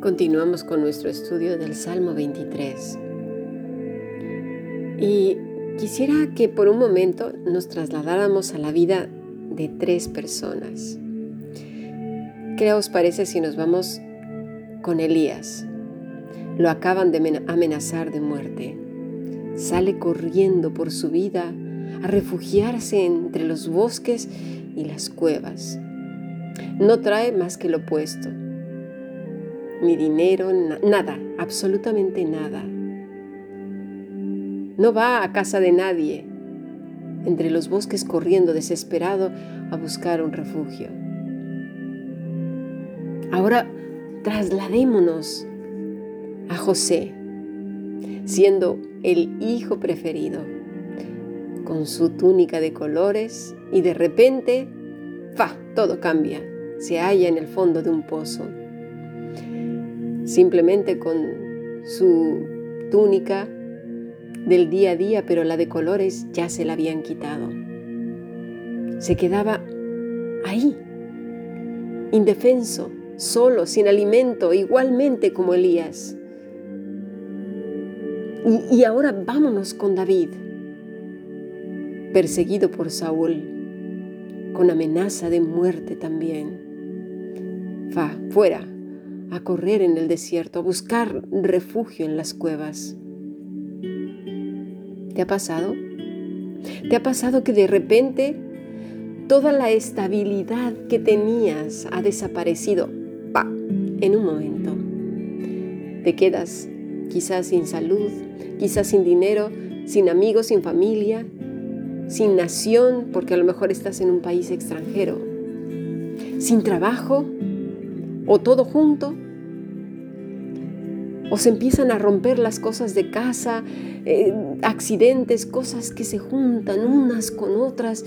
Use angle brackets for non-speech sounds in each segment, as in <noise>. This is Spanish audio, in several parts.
Continuamos con nuestro estudio del Salmo 23. Y quisiera que por un momento nos trasladáramos a la vida de tres personas. ¿Qué os parece si nos vamos con Elías? Lo acaban de amenazar de muerte. Sale corriendo por su vida a refugiarse entre los bosques y las cuevas. No trae más que lo opuesto ni dinero, nada, absolutamente nada. No va a casa de nadie, entre los bosques corriendo desesperado a buscar un refugio. Ahora trasladémonos a José, siendo el hijo preferido, con su túnica de colores y de repente, ¡fa! Todo cambia, se halla en el fondo de un pozo simplemente con su túnica del día a día, pero la de colores ya se la habían quitado. Se quedaba ahí, indefenso, solo, sin alimento, igualmente como Elías. Y, ahora vámonos con David, perseguido por Saúl, con amenaza de muerte también. Va, fuera, a correr en el desierto, a buscar refugio en las cuevas. ¿Te ha pasado? ¿Te ha pasado que de repente toda la estabilidad que tenías ha desaparecido? ¡Pa! En un momento. Te quedas quizás sin salud, quizás sin dinero, sin amigos, sin familia, sin nación, porque a lo mejor estás en un país extranjero, sin trabajo, o todo junto, o se empiezan a romper las cosas de casa, eh, accidentes, cosas que se juntan unas con otras,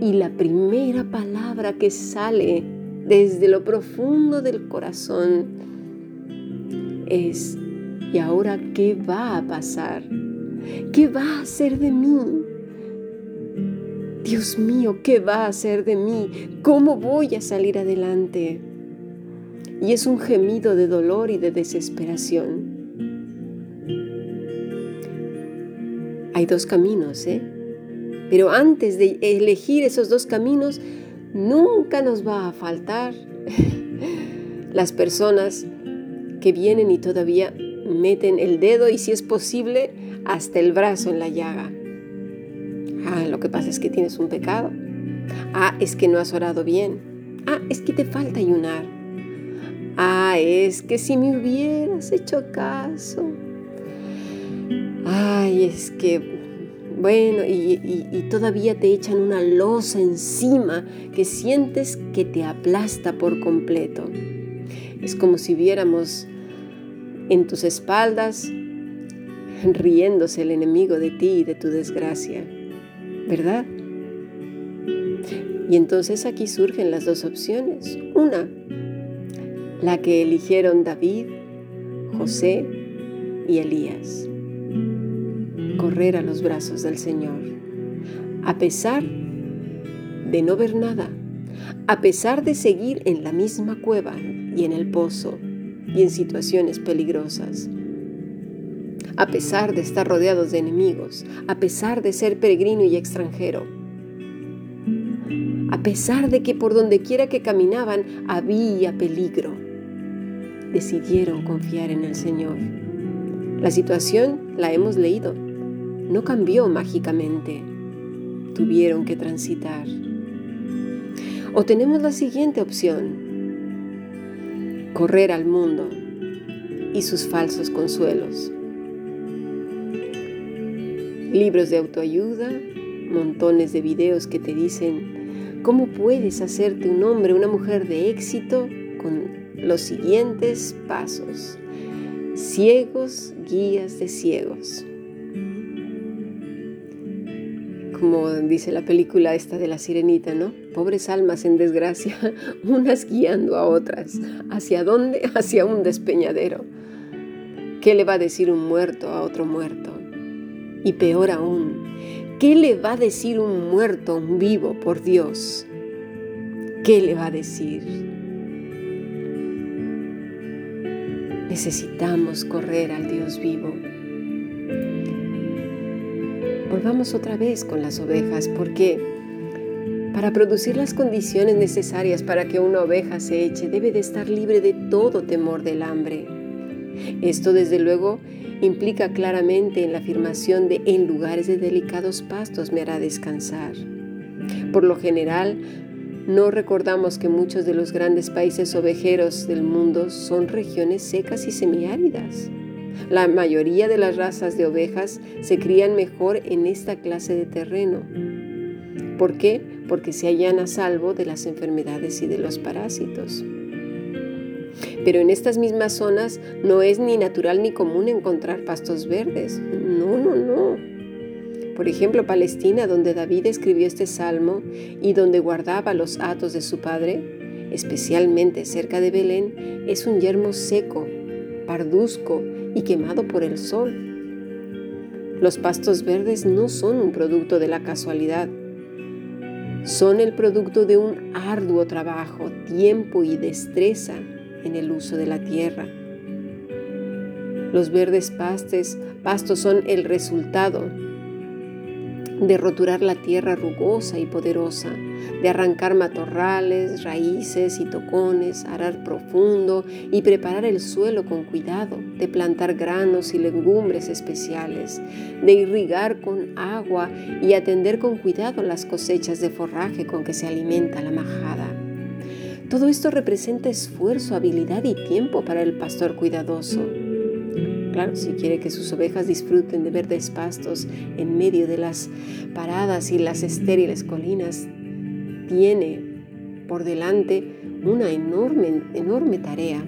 y la primera palabra que sale desde lo profundo del corazón es, ¿y ahora qué va a pasar? ¿Qué va a hacer de mí? Dios mío, ¿qué va a hacer de mí? ¿Cómo voy a salir adelante? y es un gemido de dolor y de desesperación. Hay dos caminos, ¿eh? Pero antes de elegir esos dos caminos, nunca nos va a faltar <laughs> las personas que vienen y todavía meten el dedo y si es posible hasta el brazo en la llaga. Ah, lo que pasa es que tienes un pecado. Ah, es que no has orado bien. Ah, es que te falta ayunar. Ah, es que si me hubieras hecho caso. Ay, es que, bueno, y, todavía te echan una losa encima que sientes que te aplasta por completo. Es como si viéramos en tus espaldas riéndose el enemigo de ti y de tu desgracia, ¿verdad? Y entonces aquí surgen las dos opciones. Una, la que eligieron David, José y Elías. Correr a los brazos del Señor, a pesar de no ver nada, a pesar de seguir en la misma cueva y en el pozo y en situaciones peligrosas, a pesar de estar rodeados de enemigos, a pesar de ser peregrino y extranjero, a pesar de que por donde quiera que caminaban había peligro decidieron confiar en el Señor. La situación la hemos leído. No cambió mágicamente. Tuvieron que transitar. O tenemos la siguiente opción. Correr al mundo y sus falsos consuelos. Libros de autoayuda, montones de videos que te dicen cómo puedes hacerte un hombre, una mujer de éxito con los siguientes pasos. Ciegos, guías de ciegos. Como dice la película esta de la sirenita, ¿no? Pobres almas en desgracia, <laughs> unas guiando a otras. ¿Hacia dónde? <laughs> Hacia un despeñadero. ¿Qué le va a decir un muerto a otro muerto? Y peor aún, ¿Qué le va a decir un muerto a un vivo, por Dios? ¿Qué le va a decir? Necesitamos correr al Dios vivo. Volvamos otra vez con las ovejas, porque para producir las condiciones necesarias para que una oveja se eche, debe de estar libre de todo temor del hambre. Esto desde luego implica claramente en la afirmación de en lugares de delicados pastos me hará descansar. Por lo general, no recordamos que muchos de los grandes países ovejeros del mundo son regiones secas y semiáridas. La mayoría de las razas de ovejas se crían mejor en esta clase de terreno. ¿Por qué? Porque se hallan a salvo de las enfermedades y de los parásitos. Pero en estas mismas zonas no es ni natural ni común encontrar pastos verdes. No, no, no. Por ejemplo, Palestina, donde David escribió este salmo y donde guardaba los atos de su padre, especialmente cerca de Belén, es un yermo seco, parduzco y quemado por el sol. Los pastos verdes no son un producto de la casualidad, son el producto de un arduo trabajo, tiempo y destreza en el uso de la tierra. Los verdes pastes, pastos son el resultado de roturar la tierra rugosa y poderosa, de arrancar matorrales, raíces y tocones, arar profundo y preparar el suelo con cuidado, de plantar granos y legumbres especiales, de irrigar con agua y atender con cuidado las cosechas de forraje con que se alimenta la majada. Todo esto representa esfuerzo, habilidad y tiempo para el pastor cuidadoso. Claro, si quiere que sus ovejas disfruten de verdes pastos en medio de las paradas y las estériles colinas, tiene por delante una enorme, enorme tarea.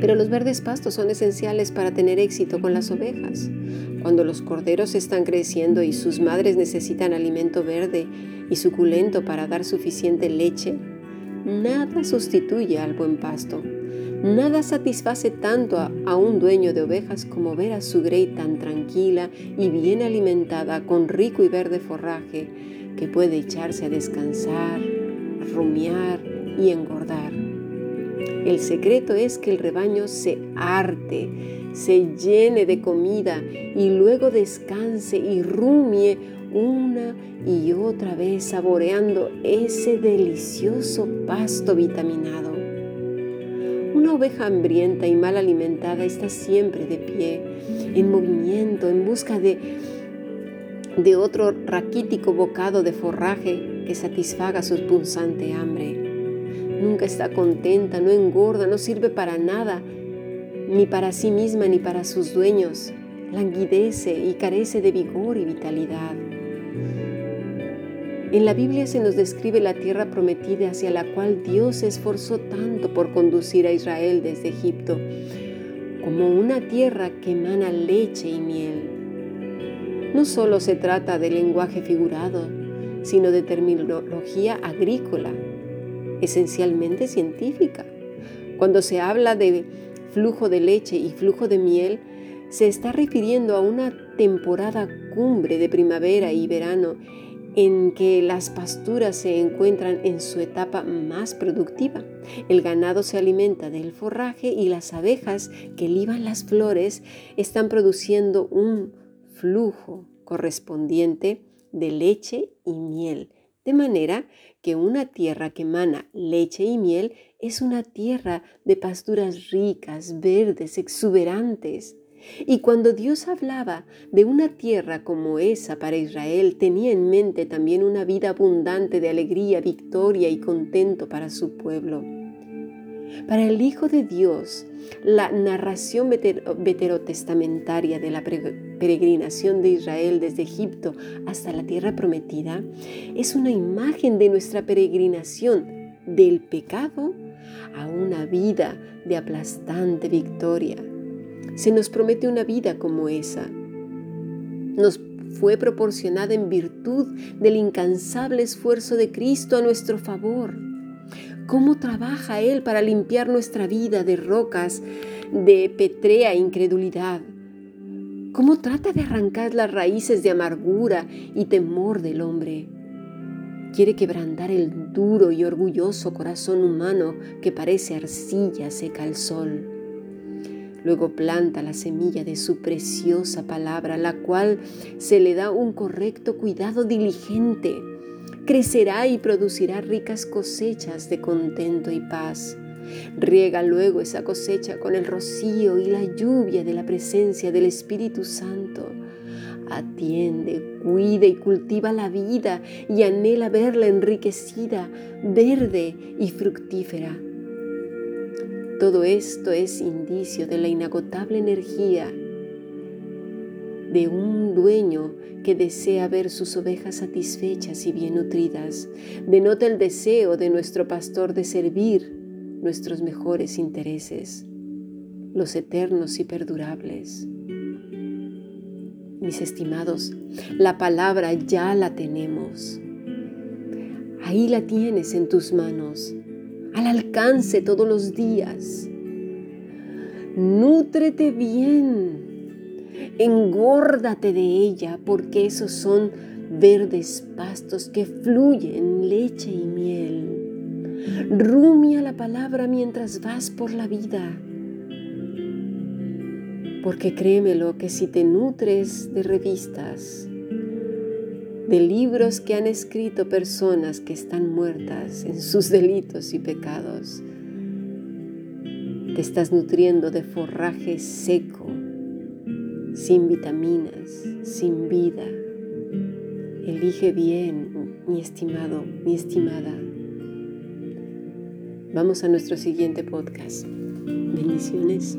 Pero los verdes pastos son esenciales para tener éxito con las ovejas. Cuando los corderos están creciendo y sus madres necesitan alimento verde y suculento para dar suficiente leche, Nada sustituye al buen pasto. Nada satisface tanto a, un dueño de ovejas como ver a su grey tan tranquila y bien alimentada con rico y verde forraje que puede echarse a descansar, rumiar y engordar. El secreto es que el rebaño se arte, se llene de comida y luego descanse y rumie una y otra vez saboreando ese delicioso pasto vitaminado. Una oveja hambrienta y mal alimentada está siempre de pie, en movimiento, en busca de, de otro raquítico bocado de forraje que satisfaga su punzante hambre. Nunca está contenta, no engorda, no sirve para nada, ni para sí misma ni para sus dueños. Languidece y carece de vigor y vitalidad. En la Biblia se nos describe la tierra prometida hacia la cual Dios se esforzó tanto por conducir a Israel desde Egipto, como una tierra que emana leche y miel. No solo se trata de lenguaje figurado, sino de terminología agrícola, esencialmente científica. Cuando se habla de flujo de leche y flujo de miel, se está refiriendo a una temporada cumbre de primavera y verano en que las pasturas se encuentran en su etapa más productiva. El ganado se alimenta del forraje y las abejas que liban las flores están produciendo un flujo correspondiente de leche y miel. De manera que una tierra que emana leche y miel es una tierra de pasturas ricas, verdes, exuberantes. Y cuando Dios hablaba de una tierra como esa para Israel, tenía en mente también una vida abundante de alegría, victoria y contento para su pueblo. Para el Hijo de Dios, la narración veterotestamentaria de la peregrinación de Israel desde Egipto hasta la tierra prometida es una imagen de nuestra peregrinación del pecado a una vida de aplastante victoria se nos promete una vida como esa. Nos fue proporcionada en virtud del incansable esfuerzo de Cristo a nuestro favor. ¿Cómo trabaja Él para limpiar nuestra vida de rocas, de petrea incredulidad? cómo trata de arrancar las raíces de amargura y temor del hombre. Quiere quebrantar el duro y orgulloso corazón humano que parece arcilla seca al sol. Luego planta la semilla de su preciosa palabra, la cual se le da un correcto cuidado diligente. Crecerá y producirá ricas cosechas de contento y paz. Riega luego esa cosecha con el rocío y la lluvia de la presencia del Espíritu Santo. Atiende, cuida y cultiva la vida y anhela verla enriquecida, verde y fructífera. Todo esto es indicio de la inagotable energía de un dueño que desea ver sus ovejas satisfechas y bien nutridas. Denota el deseo de nuestro pastor de servir nuestros mejores intereses, los eternos y perdurables. Mis estimados, la palabra ya la tenemos. Ahí la tienes en tus manos, al alcance todos los días. Nútrete bien, engórdate de ella, porque esos son verdes pastos que fluyen leche y miel. Rumia la palabra mientras vas por la vida. Porque créemelo que si te nutres de revistas, de libros que han escrito personas que están muertas en sus delitos y pecados, te estás nutriendo de forraje seco, sin vitaminas, sin vida. Elige bien, mi estimado, mi estimada. Vamos a nuestro siguiente podcast. Bendiciones.